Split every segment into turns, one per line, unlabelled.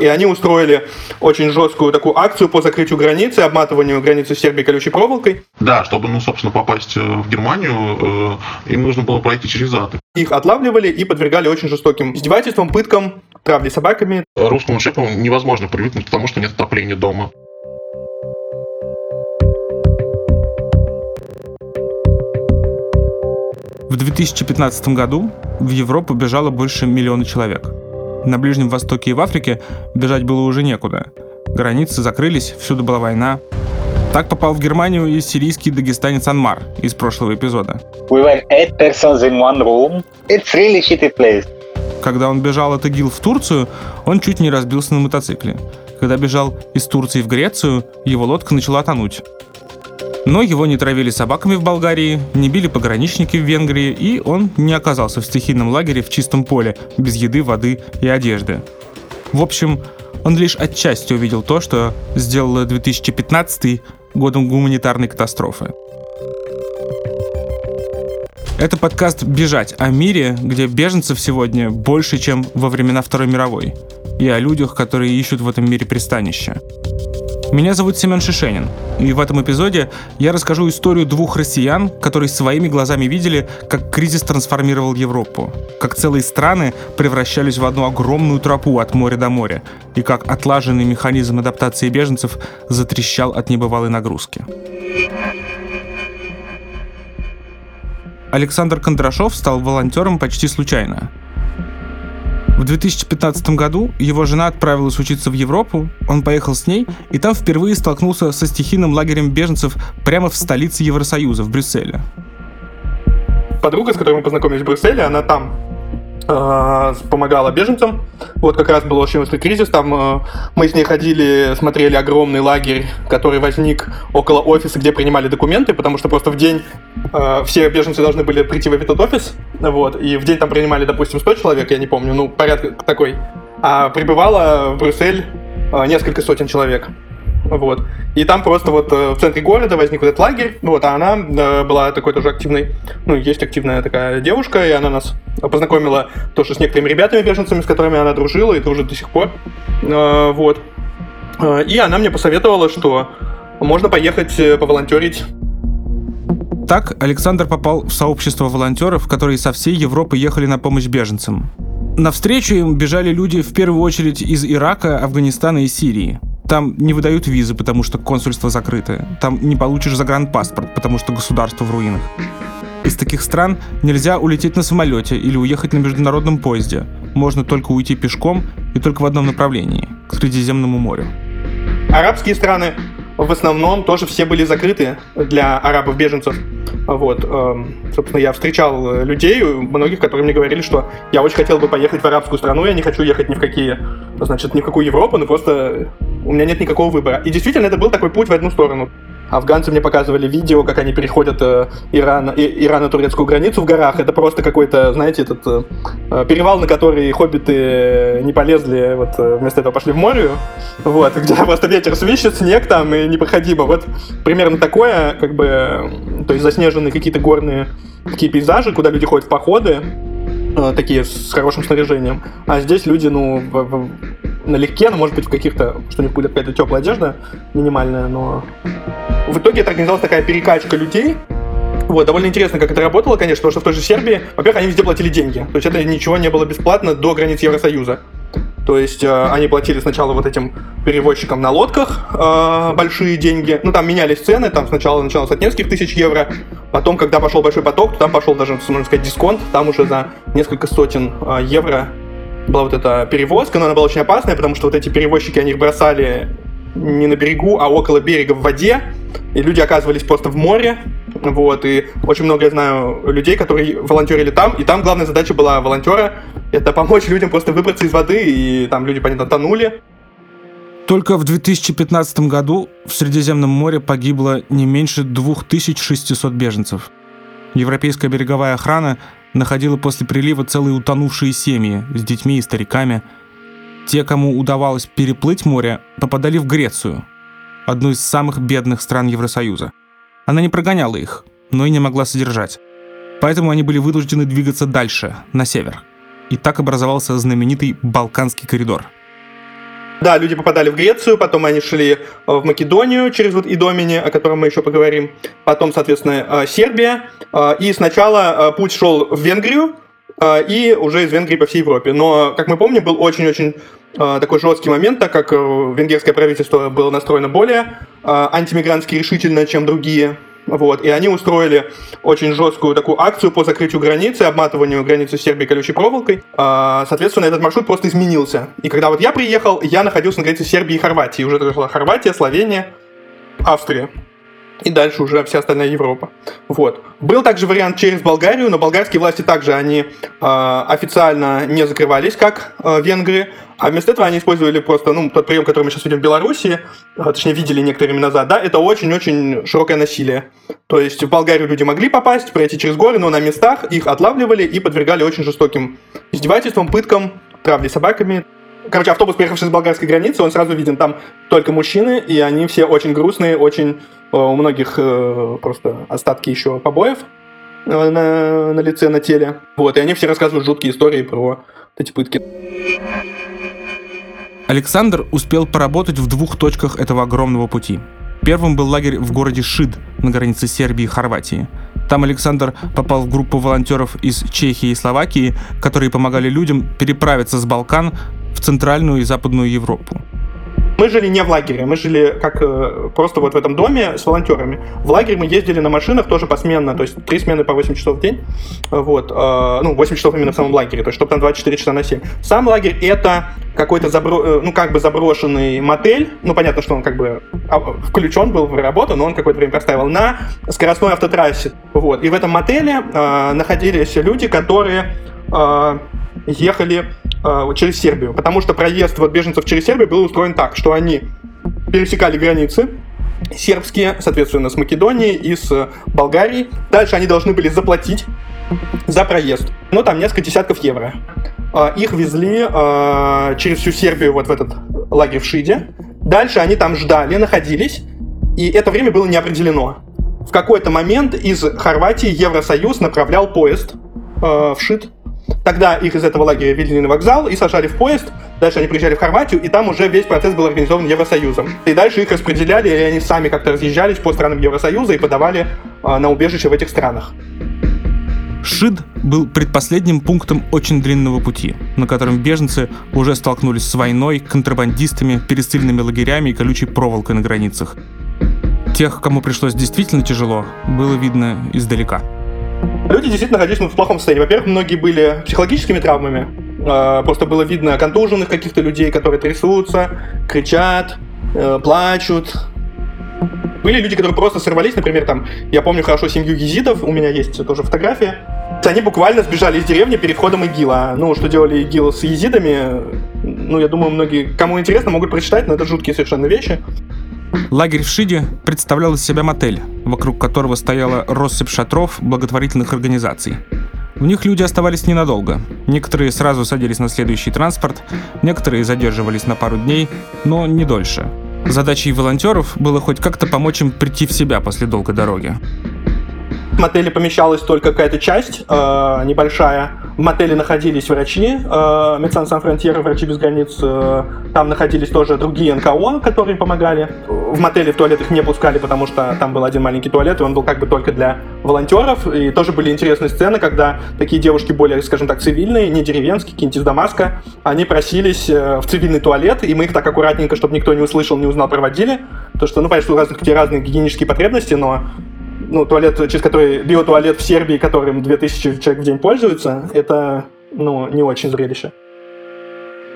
И они устроили очень жесткую такую акцию по закрытию границы, обматыванию границы Сербии колючей проволокой.
Да, чтобы, ну, собственно, попасть э, в Германию, э, им нужно было пройти через ад.
Их отлавливали и подвергали очень жестоким издевательствам, пыткам, травле собаками.
Русскому шефу невозможно привыкнуть, потому что нет отопления дома.
В 2015 году в Европу бежало больше миллиона человек. На Ближнем Востоке и в Африке бежать было уже некуда. Границы закрылись, всюду была война. Так попал в Германию и сирийский дагестанец Анмар из прошлого эпизода.
We were eight persons in one room. It's really shitty place.
Когда он бежал от ИГИЛ в Турцию, он чуть не разбился на мотоцикле. Когда бежал из Турции в Грецию, его лодка начала тонуть. Но его не травили собаками в Болгарии, не били пограничники в Венгрии, и он не оказался в стихийном лагере в чистом поле, без еды, воды и одежды. В общем, он лишь отчасти увидел то, что сделало 2015 годом гуманитарной катастрофы. Это подкаст «Бежать» о мире, где беженцев сегодня больше, чем во времена Второй мировой, и о людях, которые ищут в этом мире пристанище. Меня зовут Семен Шишенин, и в этом эпизоде я расскажу историю двух россиян, которые своими глазами видели, как кризис трансформировал Европу, как целые страны превращались в одну огромную тропу от моря до моря, и как отлаженный механизм адаптации беженцев затрещал от небывалой нагрузки. Александр Кондрашов стал волонтером почти случайно. В 2015 году его жена отправилась учиться в Европу, он поехал с ней, и там впервые столкнулся со стихийным лагерем беженцев прямо в столице Евросоюза, в Брюсселе.
Подруга, с которой мы познакомились в Брюсселе, она там помогала беженцам. Вот как раз был очень острый кризис. Там э, мы с ней ходили, смотрели огромный лагерь, который возник около офиса, где принимали документы, потому что просто в день э, все беженцы должны были прийти в этот офис. Вот, и в день там принимали, допустим, 100 человек, я не помню, ну, порядок такой. А прибывало в Брюссель э, несколько сотен человек. Вот. И там просто вот э, в центре города возник вот этот лагерь, вот, а она э, была такой тоже активной, ну, есть активная такая девушка, и она нас познакомила тоже с некоторыми ребятами-беженцами, с которыми она дружила и дружит до сих пор. Э, вот. И она мне посоветовала, что можно поехать поволонтерить
так Александр попал в сообщество волонтеров, которые со всей Европы ехали на помощь беженцам. Навстречу им бежали люди в первую очередь из Ирака, Афганистана и Сирии. Там не выдают визы, потому что консульство закрыто. Там не получишь загранпаспорт, потому что государство в руинах. Из таких стран нельзя улететь на самолете или уехать на международном поезде. Можно только уйти пешком и только в одном направлении – к Средиземному морю.
Арабские страны в основном тоже все были закрыты для арабов-беженцев. Вот, эм, собственно, я встречал людей, многих, которые мне говорили, что я очень хотел бы поехать в арабскую страну, я не хочу ехать ни в какие, значит, ни в какую Европу, но просто у меня нет никакого выбора. И действительно, это был такой путь в одну сторону. Афганцы мне показывали видео, как они переходят э, Иран, и, Ирано-турецкую границу в горах. Это просто какой-то, знаете, этот э, э перевал, на который хоббиты не полезли, вот э, вместо этого пошли в море. Вот, где просто ветер свищет, снег там и непроходимо. Вот примерно такое, как бы, то есть заснеженные какие-то горные такие пейзажи, куда люди ходят в походы, э, такие с хорошим снаряжением. А здесь люди, ну, в, в, налегке, но может быть в каких-то, что у них будет какая-то теплая одежда минимальная, но в итоге это организовалась такая перекачка людей, вот, довольно интересно, как это работало, конечно, потому что в той же Сербии, во-первых, они везде платили деньги. То есть это ничего не было бесплатно до границ Евросоюза. То есть э, они платили сначала вот этим перевозчикам на лодках э, большие деньги. Ну, там менялись цены, там сначала началось от нескольких тысяч евро. Потом, когда пошел большой поток, то там пошел даже, можно сказать, дисконт. Там уже за несколько сотен э, евро была вот эта перевозка, но она была очень опасная, потому что вот эти перевозчики, они их бросали не на берегу, а около берега в воде, и люди оказывались просто в море, вот, и очень много я знаю людей, которые волонтерили там, и там главная задача была волонтера — это помочь людям просто выбраться из воды, и там люди, понятно, тонули.
Только в 2015 году в Средиземном море погибло не меньше 2600 беженцев. Европейская береговая охрана находила после прилива целые утонувшие семьи с детьми и стариками. Те, кому удавалось переплыть море, попадали в Грецию, одну из самых бедных стран Евросоюза. Она не прогоняла их, но и не могла содержать. Поэтому они были вынуждены двигаться дальше, на север. И так образовался знаменитый Балканский коридор.
Да, люди попадали в Грецию, потом они шли э, в Македонию через вот Идомини, о котором мы еще поговорим. Потом, соответственно, э, Сербия. Э, и сначала путь шел в Венгрию, и уже из Венгрии по всей Европе. Но, как мы помним, был очень-очень такой жесткий момент, так как венгерское правительство было настроено более антимигрантски решительно, чем другие вот, и они устроили очень жесткую такую акцию по закрытию границы, обматыванию границы Сербии колючей проволокой. А, соответственно, этот маршрут просто изменился. И когда вот я приехал, я находился на границе Сербии и Хорватии. Уже была Хорватия, Словения, Австрия и дальше уже вся остальная Европа. Вот. Был также вариант через Болгарию, но болгарские власти также они э, официально не закрывались, как э, венгры, а вместо этого они использовали просто, ну, тот прием, который мы сейчас видим в Беларуси, э, точнее, видели некоторое время назад, да, это очень-очень широкое насилие. То есть в Болгарию люди могли попасть, пройти через горы, но на местах их отлавливали и подвергали очень жестоким издевательствам, пыткам, травле собаками. Короче, автобус, приехавший с болгарской границы, он сразу виден там только мужчины, и они все очень грустные, очень Э, у многих э, просто остатки еще побоев э, на, на лице, на теле. Вот, и они все рассказывают жуткие истории про эти пытки.
Александр успел поработать в двух точках этого огромного пути. Первым был лагерь в городе Шид на границе Сербии и Хорватии. Там Александр попал в группу волонтеров из Чехии и Словакии, которые помогали людям переправиться с Балкан в Центральную и Западную Европу.
Мы жили не в лагере, мы жили как э, просто вот в этом доме с волонтерами. В лагерь мы ездили на машинах тоже посменно, то есть три смены по 8 часов в день. Вот, э, ну, 8 часов именно в самом лагере, то есть чтобы там 24 часа на 7. Сам лагерь это какой-то забро... Э, ну, как бы заброшенный мотель. Ну, понятно, что он как бы а, включен был в работу, но он какое-то время простаивал на скоростной автотрассе. Вот. И в этом мотеле э, находились люди, которые э, ехали э, через Сербию, потому что проезд вот беженцев через Сербию был устроен так, что они пересекали границы, сербские, соответственно, с Македонией и с Болгарией. Дальше они должны были заплатить за проезд. Ну, там несколько десятков евро. Э, их везли э, через всю Сербию вот в этот лагерь в Шиде. Дальше они там ждали, находились, и это время было не определено. В какой-то момент из Хорватии Евросоюз направлял поезд э, в Шид Тогда их из этого лагеря вели на вокзал и сажали в поезд. Дальше они приезжали в Хорватию, и там уже весь процесс был организован Евросоюзом. И дальше их распределяли, и они сами как-то разъезжались по странам Евросоюза и подавали а, на убежище в этих странах.
Шид был предпоследним пунктом очень длинного пути, на котором беженцы уже столкнулись с войной, контрабандистами, пересыльными лагерями и колючей проволокой на границах. Тех, кому пришлось действительно тяжело, было видно издалека.
Люди действительно находились в плохом состоянии. Во-первых, многие были психологическими травмами. А, просто было видно контуженных каких-то людей, которые трясутся, кричат, э, плачут. Были люди, которые просто сорвались, например, там, я помню хорошо семью езидов, у меня есть тоже фотография. Они буквально сбежали из деревни перед входом ИГИЛа. Ну, что делали ИГИЛ с езидами, ну, я думаю, многие, кому интересно, могут прочитать, но это жуткие совершенно вещи.
Лагерь в Шиде представлял из себя мотель, вокруг которого стояла россыпь шатров благотворительных организаций. В них люди оставались ненадолго. Некоторые сразу садились на следующий транспорт, некоторые задерживались на пару дней, но не дольше. Задачей волонтеров было хоть как-то помочь им прийти в себя после долгой дороги.
В мотеле помещалась только какая-то часть э, небольшая. В мотеле находились врачи, э, Медсан Сан Фронтьера, врачи без границ. Э, там находились тоже другие НКО, которые помогали. В мотеле в туалет их не пускали, потому что там был один маленький туалет, и он был как бы только для волонтеров. И тоже были интересные сцены, когда такие девушки более, скажем так, цивильные, не деревенские, какие-нибудь из Дамаска, они просились э, в цивильный туалет, и мы их так аккуратненько, чтобы никто не услышал, не узнал, проводили. То, что, ну, понятно, что у разных людей разные гигиенические потребности, но ну, туалет, через который биотуалет в Сербии, которым 2000 человек в день пользуются, это, ну, не очень зрелище.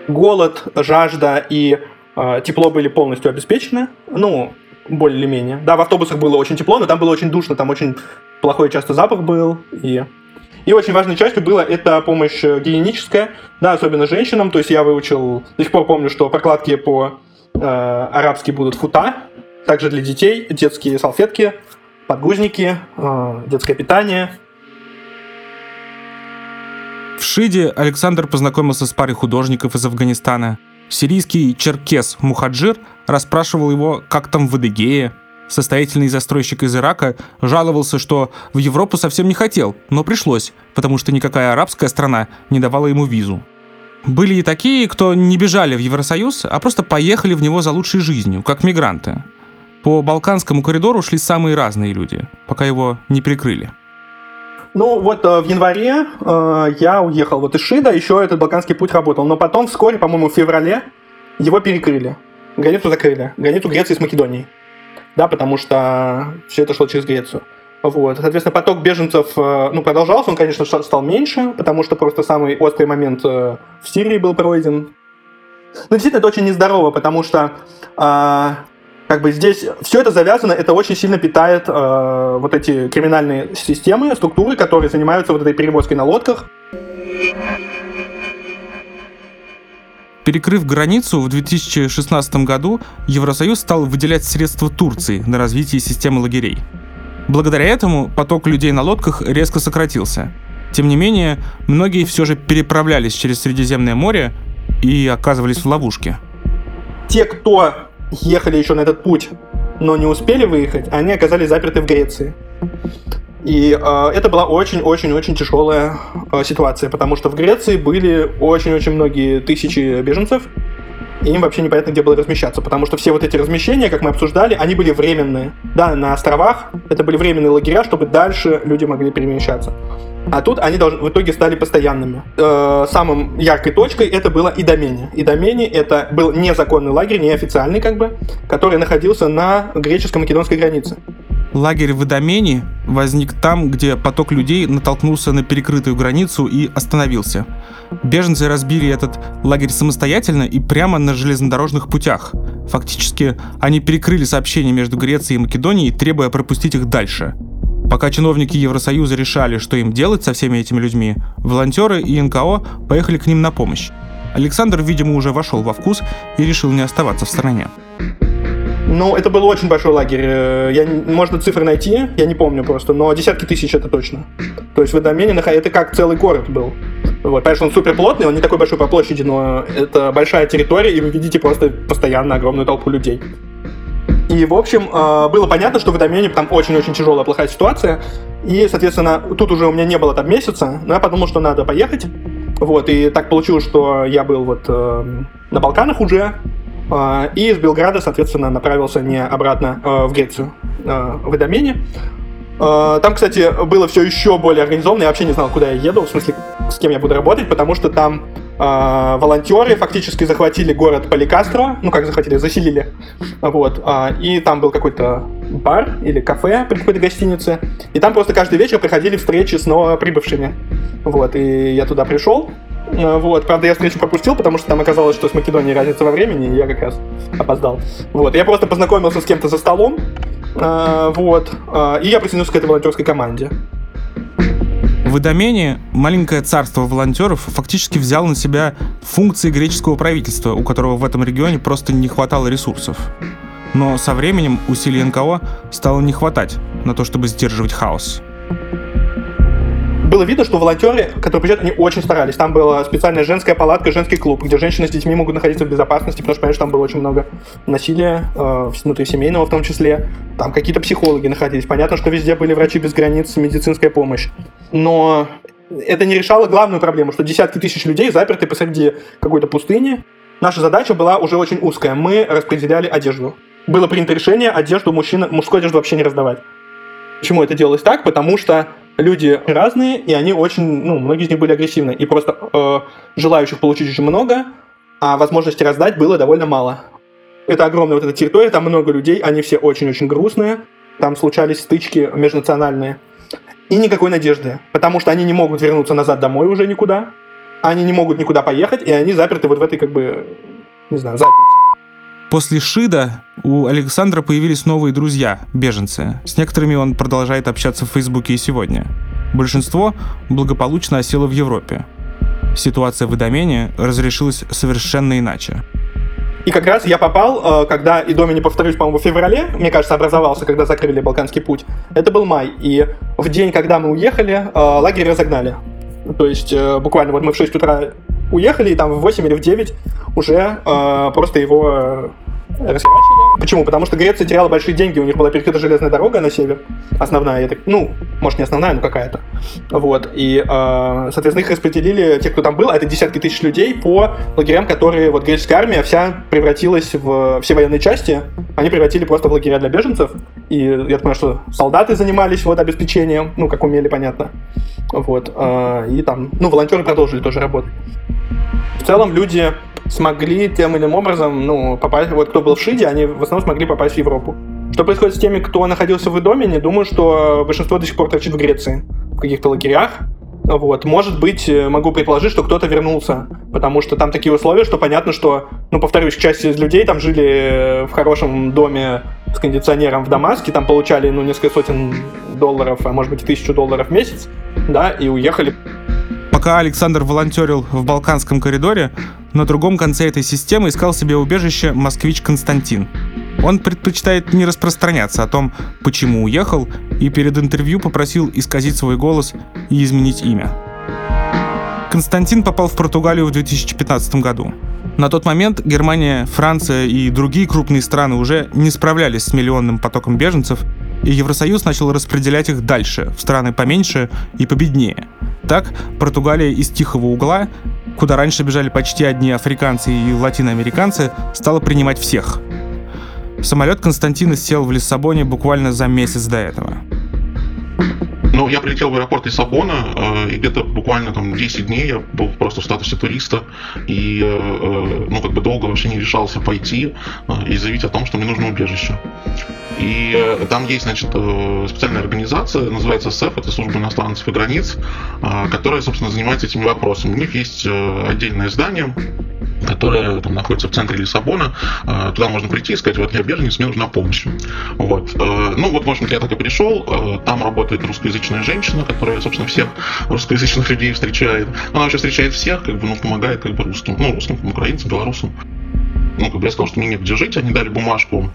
Голод, жажда и э, тепло были полностью обеспечены, ну, более или менее. Да, в автобусах было очень тепло, но там было очень душно, там очень плохой часто запах был, и и очень важной частью было это помощь гигиеническая, да, особенно женщинам. То есть я выучил, до сих пор помню, что прокладки по э, арабски будут фута, также для детей, детские салфетки, подгузники, э, детское питание.
В Шиде Александр познакомился с парой художников из Афганистана. Сирийский черкес Мухаджир расспрашивал его, как там в Адыгее. Состоятельный застройщик из Ирака жаловался, что в Европу совсем не хотел, но пришлось, потому что никакая арабская страна не давала ему визу. Были и такие, кто не бежали в Евросоюз, а просто поехали в него за лучшей жизнью, как мигранты. По Балканскому коридору шли самые разные люди, пока его не прикрыли.
Ну, вот э, в январе э, я уехал вот из Шида, еще этот Балканский путь работал. Но потом, вскоре, по-моему, в феврале, его перекрыли. Границу закрыли. Границу Греции с Македонией. Да, потому что все это шло через Грецию. Вот. Соответственно, поток беженцев э, ну, продолжался, он, конечно, стал меньше, потому что просто самый острый момент э, в Сирии был пройден. Но действительно, это очень нездорово, потому что как бы здесь все это завязано, это очень сильно питает э, вот эти криминальные системы, структуры, которые занимаются вот этой перевозкой на лодках.
Перекрыв границу в 2016 году, Евросоюз стал выделять средства Турции на развитие системы лагерей. Благодаря этому поток людей на лодках резко сократился. Тем не менее, многие все же переправлялись через Средиземное море и оказывались в ловушке.
Те, кто ехали еще на этот путь, но не успели выехать, они оказались заперты в Греции. И э, это была очень-очень-очень тяжелая э, ситуация, потому что в Греции были очень-очень многие тысячи беженцев, и им вообще непонятно, где было размещаться, потому что все вот эти размещения, как мы обсуждали, они были временные. Да, на островах это были временные лагеря, чтобы дальше люди могли перемещаться. А тут они должны, в итоге стали постоянными. Э, самым яркой точкой это было Идомени. Идомени это был незаконный лагерь, неофициальный как бы, который находился на греческо-македонской границе.
Лагерь в Идомени возник там, где поток людей натолкнулся на перекрытую границу и остановился. Беженцы разбили этот лагерь самостоятельно и прямо на железнодорожных путях. Фактически, они перекрыли сообщения между Грецией и Македонией, требуя пропустить их дальше. Пока чиновники Евросоюза решали, что им делать со всеми этими людьми, волонтеры и НКО поехали к ним на помощь. Александр, видимо, уже вошел во вкус и решил не оставаться в стороне.
Ну, это был очень большой лагерь. Э, я, можно цифры найти, я не помню просто, но десятки тысяч это точно. То есть в Эдомене это как целый город был. Вот, конечно, он супер плотный, он не такой большой по площади, но это большая территория, и вы видите просто постоянно огромную толпу людей. И, в общем, э, было понятно, что в домене там очень-очень тяжелая, плохая ситуация. И, соответственно, тут уже у меня не было там месяца, но я подумал, что надо поехать. Вот, и так получилось, что я был вот э, на Балканах уже, э, и из Белграда, соответственно, направился не обратно э, в Грецию, в Эдомене. Там, кстати, было все еще более организованно, я вообще не знал, куда я еду, в смысле, с кем я буду работать, потому что там э, волонтеры фактически захватили город Поликастро, ну как захватили, заселили, вот, э, и там был какой-то бар или кафе при какой-то гостинице, и там просто каждый вечер приходили встречи с новоприбывшими, вот, и я туда пришел, э, вот, правда, я встречу пропустил, потому что там оказалось, что с Македонией разница во времени, и я как раз опоздал. Вот, я просто познакомился с кем-то за столом, вот, и я присоединился к этой волонтерской команде.
В Идомене маленькое царство волонтеров фактически взяло на себя функции греческого правительства, у которого в этом регионе просто не хватало ресурсов. Но со временем усилий НКО стало не хватать на то, чтобы сдерживать хаос
было видно, что волонтеры, которые приезжают, они очень старались. Там была специальная женская палатка, женский клуб, где женщины с детьми могут находиться в безопасности, потому что, понимаешь, там было очень много насилия, э, внутрисемейного в том числе. Там какие-то психологи находились. Понятно, что везде были врачи без границ, медицинская помощь. Но это не решало главную проблему, что десятки тысяч людей заперты посреди какой-то пустыни. Наша задача была уже очень узкая. Мы распределяли одежду. Было принято решение одежду мужчин, мужскую одежду вообще не раздавать. Почему это делалось так? Потому что люди разные, и они очень, ну, многие из них были агрессивны. И просто э, желающих получить очень много, а возможности раздать было довольно мало. Это огромная вот эта территория, там много людей, они все очень-очень грустные, там случались стычки межнациональные. И никакой надежды, потому что они не могут вернуться назад домой уже никуда, они не могут никуда поехать, и они заперты вот в этой, как бы, не знаю, заднице.
После Шида у Александра появились новые друзья, беженцы. С некоторыми он продолжает общаться в Фейсбуке и сегодня. Большинство благополучно осело в Европе. Ситуация в Идомене разрешилась совершенно иначе.
И как раз я попал, э, когда и доме не повторюсь, по-моему, в феврале, мне кажется, образовался, когда закрыли Балканский путь. Это был май. И в день, когда мы уехали, э, лагерь разогнали. То есть э, буквально вот мы в 6 утра уехали, и там в 8 или в 9 уже просто его Почему? Потому что Греция теряла большие деньги, у них была перекрыта железная дорога на север, основная, я так, ну, может, не основная, но какая-то. Вот, и, э, соответственно, их распределили, те, кто там был, а это десятки тысяч людей, по лагерям, которые, вот, греческая армия вся превратилась в, все военные части, они превратили просто в лагеря для беженцев, и я понимаю, что солдаты занимались вот обеспечением, ну, как умели, понятно, вот, э, и там, ну, волонтеры продолжили тоже работать. В целом люди смогли тем или иным образом, ну, попасть, вот кто был в Шиде, они в основном смогли попасть в Европу. Что происходит с теми, кто находился в Идоме, думаю, что большинство до сих пор торчит в Греции, в каких-то лагерях. Вот. Может быть, э, могу предположить, что кто-то вернулся, потому что там такие условия, что понятно, что, ну, повторюсь, часть из людей там жили э, в хорошем доме с кондиционером в Дамаске, там получали, ну, несколько сотен долларов, а может быть, тысячу долларов в месяц, да, и уехали.
Пока Александр волонтерил в Балканском коридоре, на другом конце этой системы искал себе убежище москвич Константин. Он предпочитает не распространяться о том, почему уехал, и перед интервью попросил исказить свой голос и изменить имя. Константин попал в Португалию в 2015 году. На тот момент Германия, Франция и другие крупные страны уже не справлялись с миллионным потоком беженцев, и Евросоюз начал распределять их дальше, в страны поменьше и победнее. Так, Португалия из тихого угла, куда раньше бежали почти одни африканцы и латиноамериканцы, стала принимать всех. Самолет Константина сел в Лиссабоне буквально за месяц до этого.
Ну, я прилетел в аэропорт Лиссабона, э, и где-то буквально там 10 дней я был просто в статусе туриста, и, э, э, ну, как бы долго вообще не решался пойти э, и заявить о том, что мне нужно убежище. И э, там есть, значит, э, специальная организация, называется СЭФ, это служба иностранцев и границ, э, которая, собственно, занимается этими вопросами. У них есть э, отдельное здание, которая там находится в центре Лиссабона. Э, туда можно прийти и сказать, вот я беженец, мне нужна помощь. Вот. Э, ну вот, в общем-то, я так и пришел. Э, там работает русскоязычная женщина, которая, собственно, всех русскоязычных людей встречает. Она вообще встречает всех, как бы, ну, помогает как бы русским, ну, русским, украинцам, белорусам. Ну, как бы я сказал, что мне негде жить, они дали бумажку,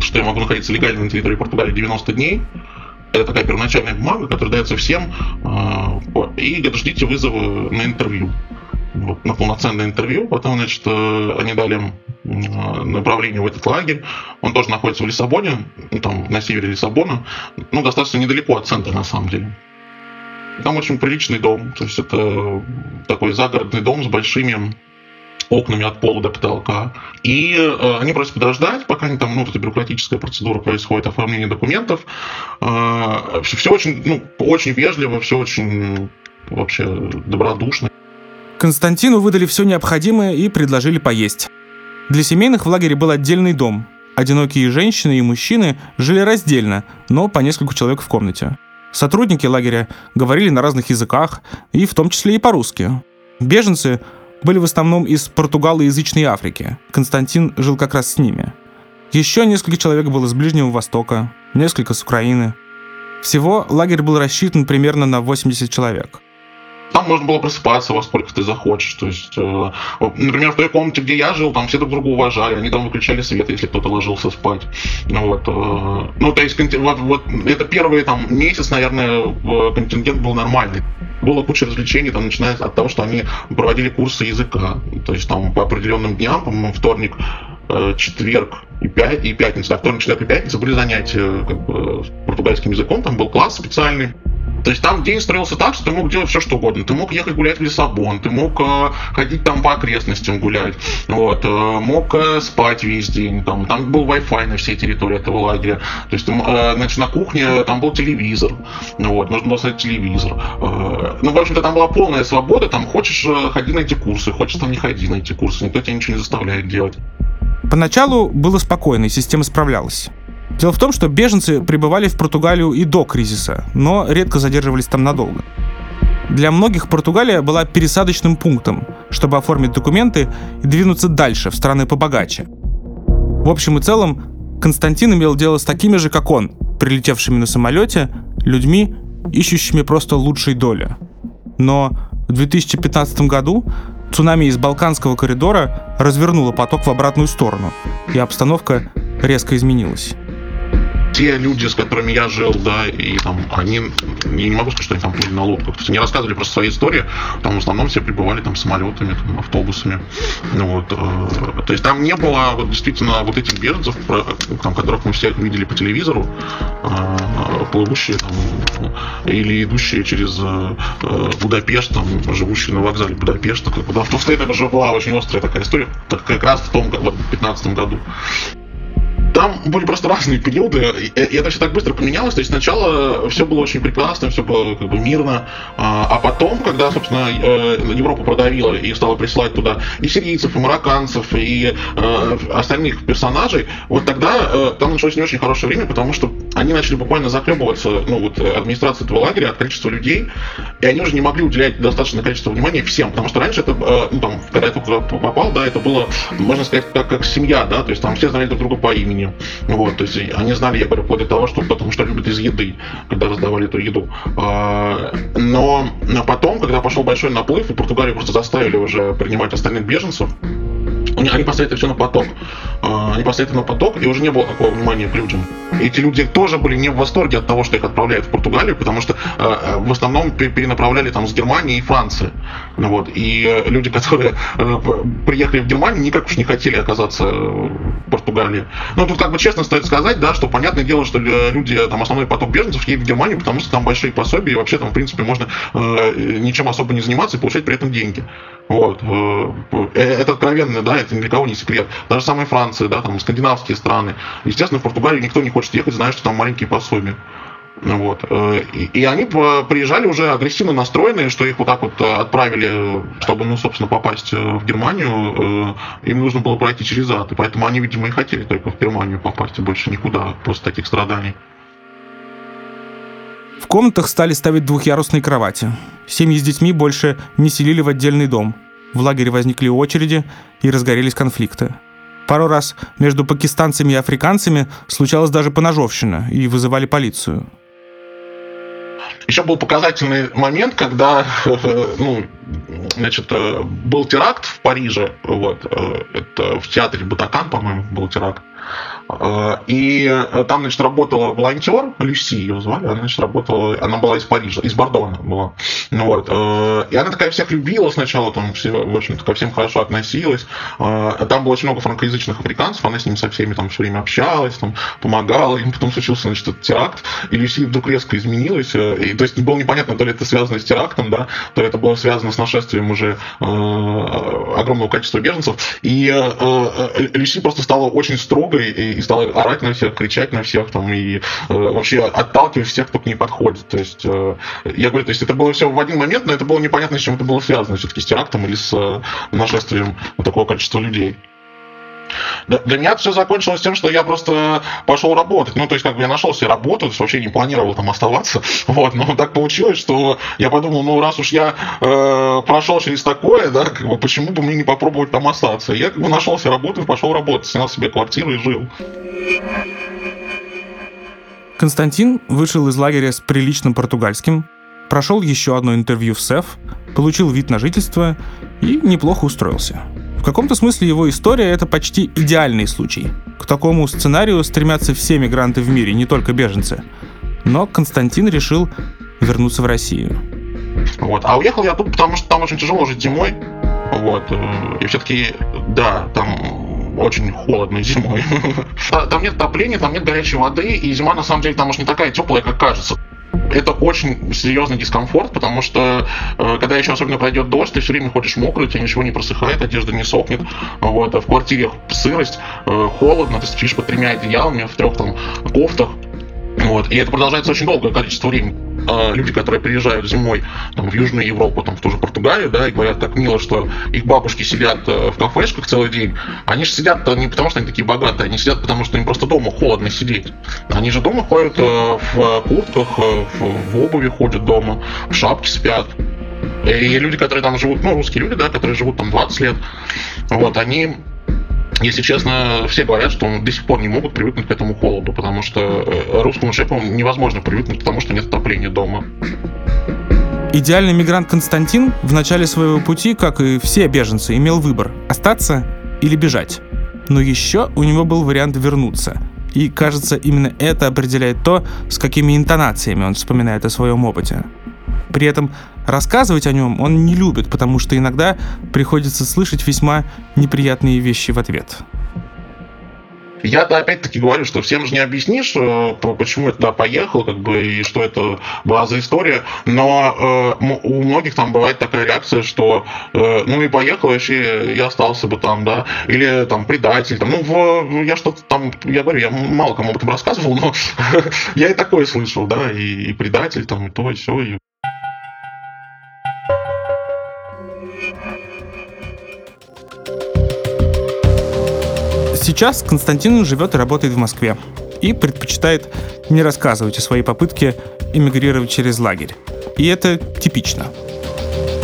что я могу находиться легально на территории Португалии 90 дней. Это такая первоначальная бумага, которая дается всем. И ждите вызова на интервью вот, на полноценное интервью. Потом, значит, э, они дали направление в этот лагерь. Он тоже находится в Лиссабоне, ну, там, на севере Лиссабона. Ну, достаточно недалеко от центра, на самом деле. Там очень приличный дом. То есть это такой загородный дом с большими окнами от пола до потолка. И э, они просят подождать, пока они там, ну, эта бюрократическая процедура происходит, оформление документов. Э, все, все очень, ну, очень вежливо, все очень вообще добродушно.
Константину выдали все необходимое и предложили поесть. Для семейных в лагере был отдельный дом. Одинокие женщины и мужчины жили раздельно, но по несколько человек в комнате. Сотрудники лагеря говорили на разных языках, и в том числе и по-русски. Беженцы были в основном из португалоязычной Африки. Константин жил как раз с ними. Еще несколько человек было с Ближнего Востока, несколько с Украины. Всего лагерь был рассчитан примерно на 80 человек.
Там можно было просыпаться во сколько ты захочешь. То есть, э, например, в той комнате, где я жил, там все друг друга уважали. Они там выключали свет, если кто-то ложился спать. Ну вот. Э, ну, то есть, вот, вот это первый там месяц, наверное, контингент был нормальный. Было куча развлечений, там, начиная от того, что они проводили курсы языка. То есть там по определенным дням, по-моему, вторник, э, четверг и, пять, и пятница, а вторник, четверг и пятница были занятия как бы, португальским языком, там был класс специальный. То есть там день строился так, что ты мог делать все, что угодно. Ты мог ехать гулять в Лиссабон, ты мог э, ходить там по окрестностям гулять, вот, э, мог э, спать весь день, там, там был Wi-Fi на всей территории этого лагеря. То есть, э, значит, на кухне там был телевизор, вот, нужно было ставить телевизор. Э, ну, в общем-то, там была полная свобода, там хочешь э, ходи на эти курсы, хочешь там не ходи на эти курсы, никто тебя ничего не заставляет делать.
Поначалу было спокойно, и система справлялась. Дело в том, что беженцы прибывали в Португалию и до кризиса, но редко задерживались там надолго. Для многих Португалия была пересадочным пунктом, чтобы оформить документы и двинуться дальше, в страны побогаче. В общем и целом, Константин имел дело с такими же, как он, прилетевшими на самолете, людьми, ищущими просто лучшей доли. Но в 2015 году цунами из Балканского коридора развернуло поток в обратную сторону, и обстановка резко изменилась
те люди, с которыми я жил, да, и там они я не могу сказать, что они там плыли на лодках. То есть они рассказывали просто свои истории, там в основном все прибывали там самолетами, там, автобусами. Ну, вот, э, то есть там не было вот, действительно вот этих беженцев, там, которых мы все видели по телевизору, э, плывущие там, или идущие через э, Будапешт, там, живущие на вокзале Будапешта. Бы, да, в Тусте это же была очень острая такая история, как раз в том, в 15 году. Там были просто разные периоды, и это все так быстро поменялось. То есть сначала все было очень прекрасно, все было как бы мирно, а, а потом, когда, собственно, э, Европа продавила и стала присылать туда и сирийцев, и марокканцев, и э, остальных персонажей, вот тогда э, там началось не очень хорошее время, потому что они начали буквально захлебываться, ну вот администрация этого лагеря от количества людей, и они уже не могли уделять достаточное количество внимания всем, потому что раньше это, ну там, когда я только попал, да, это было, можно сказать, как, как семья, да, то есть там все знали друг друга по имени, жизнью. Вот, то есть они знали, я говорю, вплоть до того, что потому что любят из еды, когда раздавали эту еду. А, но потом, когда пошел большой наплыв, и Португалию просто заставили уже принимать остальных беженцев, они поставили это все на поток. А, они поставили это на поток, и уже не было такого внимания к людям. Эти люди тоже были не в восторге от того, что их отправляют в Португалию, потому что а, в основном перенаправляли там с Германии и Франции. Ну вот. И люди, которые э, приехали в Германию, никак уж не хотели оказаться в Португалии. Но тут как бы честно стоит сказать, да, что понятное дело, что люди, там основной поток беженцев едет в Германию, потому что там большие пособия, и вообще там, в принципе, можно э, ничем особо не заниматься и получать при этом деньги. Вот. Э, это откровенно, да, это для кого не секрет. Даже самая Франция, да, там скандинавские страны. Естественно, в Португалию никто не хочет ехать, зная, что там маленькие пособия. Вот. Э, и, они приезжали уже агрессивно настроенные, что их вот так вот э, отправили, чтобы, ну, собственно, попасть в Германию, им нужно было пройти через ад. И поэтому они, видимо, и хотели только в Германию попасть, и больше никуда, после таких страданий.
В комнатах стали ставить двухъярусные кровати. Семьи с детьми больше не селили в отдельный дом. В лагере возникли очереди и разгорелись конфликты. Пару раз между пакистанцами и африканцами случалась даже поножовщина и вызывали полицию.
Еще был показательный момент, когда ну, значит, был теракт в Париже. Вот, это в театре Батакан, по-моему, был теракт. Э, и э, там, значит, работала волонтер, Люси ее звали, она, значит, работала, она была из Парижа, из Бордона была. Ну вот. Э, и она такая всех любила сначала, там, все, в общем-то, ко всем хорошо относилась. Там было очень много франкоязычных африканцев, она с ними со всеми там все время общалась, там, помогала. Им потом случился, значит, этот теракт, и Люси вдруг резко изменилась. И, то есть было непонятно, то ли это связано с терактом, да, то ли это было связано с нашествием уже огромного количества беженцев. И Люси просто стала очень строгой и и стала орать на всех, кричать на всех, там, и э, вообще отталкивать всех, кто к ней подходит. То есть, э, я говорю, то есть это было все в один момент, но это было непонятно, с чем это было связано, все-таки с терактом или с э, нашествием такого количества людей. Для меня все закончилось тем, что я просто пошел работать. Ну, то есть, как бы я нашел себе работу, вообще не планировал там оставаться. Вот, но так получилось, что я подумал, ну, раз уж я э, прошел через такое, да, как бы, почему бы мне не попробовать там остаться? Я как бы нашел себе работу и пошел работать, снял себе квартиру и жил.
Константин вышел из лагеря с приличным португальским, прошел еще одно интервью в СЭФ, получил вид на жительство и неплохо устроился каком-то смысле его история — это почти идеальный случай. К такому сценарию стремятся все мигранты в мире, не только беженцы. Но Константин решил вернуться в Россию.
Вот. А уехал я тут, потому что там очень тяжело жить зимой. Вот. И все-таки, да, там очень холодно зимой. Там нет отопления, там нет горячей воды, и зима на самом деле там уж не такая теплая, как кажется это очень серьезный дискомфорт, потому что э, когда еще особенно пройдет дождь, ты все время ходишь мокрый, у тебя ничего не просыхает, одежда не сохнет, вот, а в квартире сырость, э, холодно, ты спишь под тремя одеялами, в трех там кофтах, вот. И это продолжается очень долгое количество времени. А люди, которые приезжают зимой там, в Южную Европу, там, в ту же Португалию, да, и говорят так мило, что их бабушки сидят э, в кафешках целый день, они же сидят не потому, что они такие богатые, они сидят потому, что им просто дома холодно сидеть. Они же дома ходят э, в куртках, э, в обуви ходят дома, в шапке спят. И люди, которые там живут, ну, русские люди, да, которые живут там 20 лет, вот, они если честно, все говорят, что до сих пор не могут привыкнуть к этому холоду, потому что э, русскому шефу невозможно привыкнуть к тому, что нет отопления дома.
Идеальный мигрант Константин в начале своего пути, как и все беженцы, имел выбор – остаться или бежать. Но еще у него был вариант вернуться. И, кажется, именно это определяет то, с какими интонациями он вспоминает о своем опыте. При этом рассказывать о нем он не любит, потому что иногда приходится слышать весьма неприятные вещи в ответ.
Я-то опять-таки говорю, что всем же не объяснишь, э, почему это поехал, как бы, и что это была за история, но э, у многих там бывает такая реакция, что э, ну и поехал, вообще я остался бы там, да, или там предатель, там, ну, в, я что-то там, я говорю, я мало кому об этом рассказывал, но я и такое слышал, да, и, и предатель, там, и то, и все, и
Сейчас Константин живет и работает в Москве и предпочитает не рассказывать о своей попытке эмигрировать через лагерь. И это типично.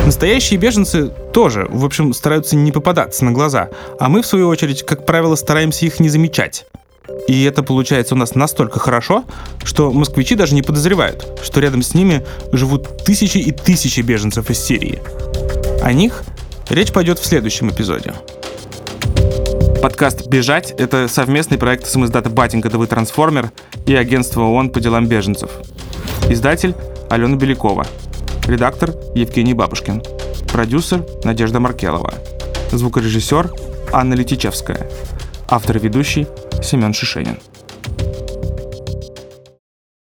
Настоящие беженцы тоже, в общем, стараются не попадаться на глаза, а мы, в свою очередь, как правило, стараемся их не замечать. И это получается у нас настолько хорошо, что москвичи даже не подозревают, что рядом с ними живут тысячи и тысячи беженцев из Сирии. О них речь пойдет в следующем эпизоде. Подкаст «Бежать» — это совместный проект самоиздата «Батенька ТВ Трансформер» и агентства ООН по делам беженцев. Издатель — Алена Белякова. Редактор — Евгений Бабушкин. Продюсер — Надежда Маркелова. Звукорежиссер — Анна Летичевская. Автор и ведущий — Семен Шишенин.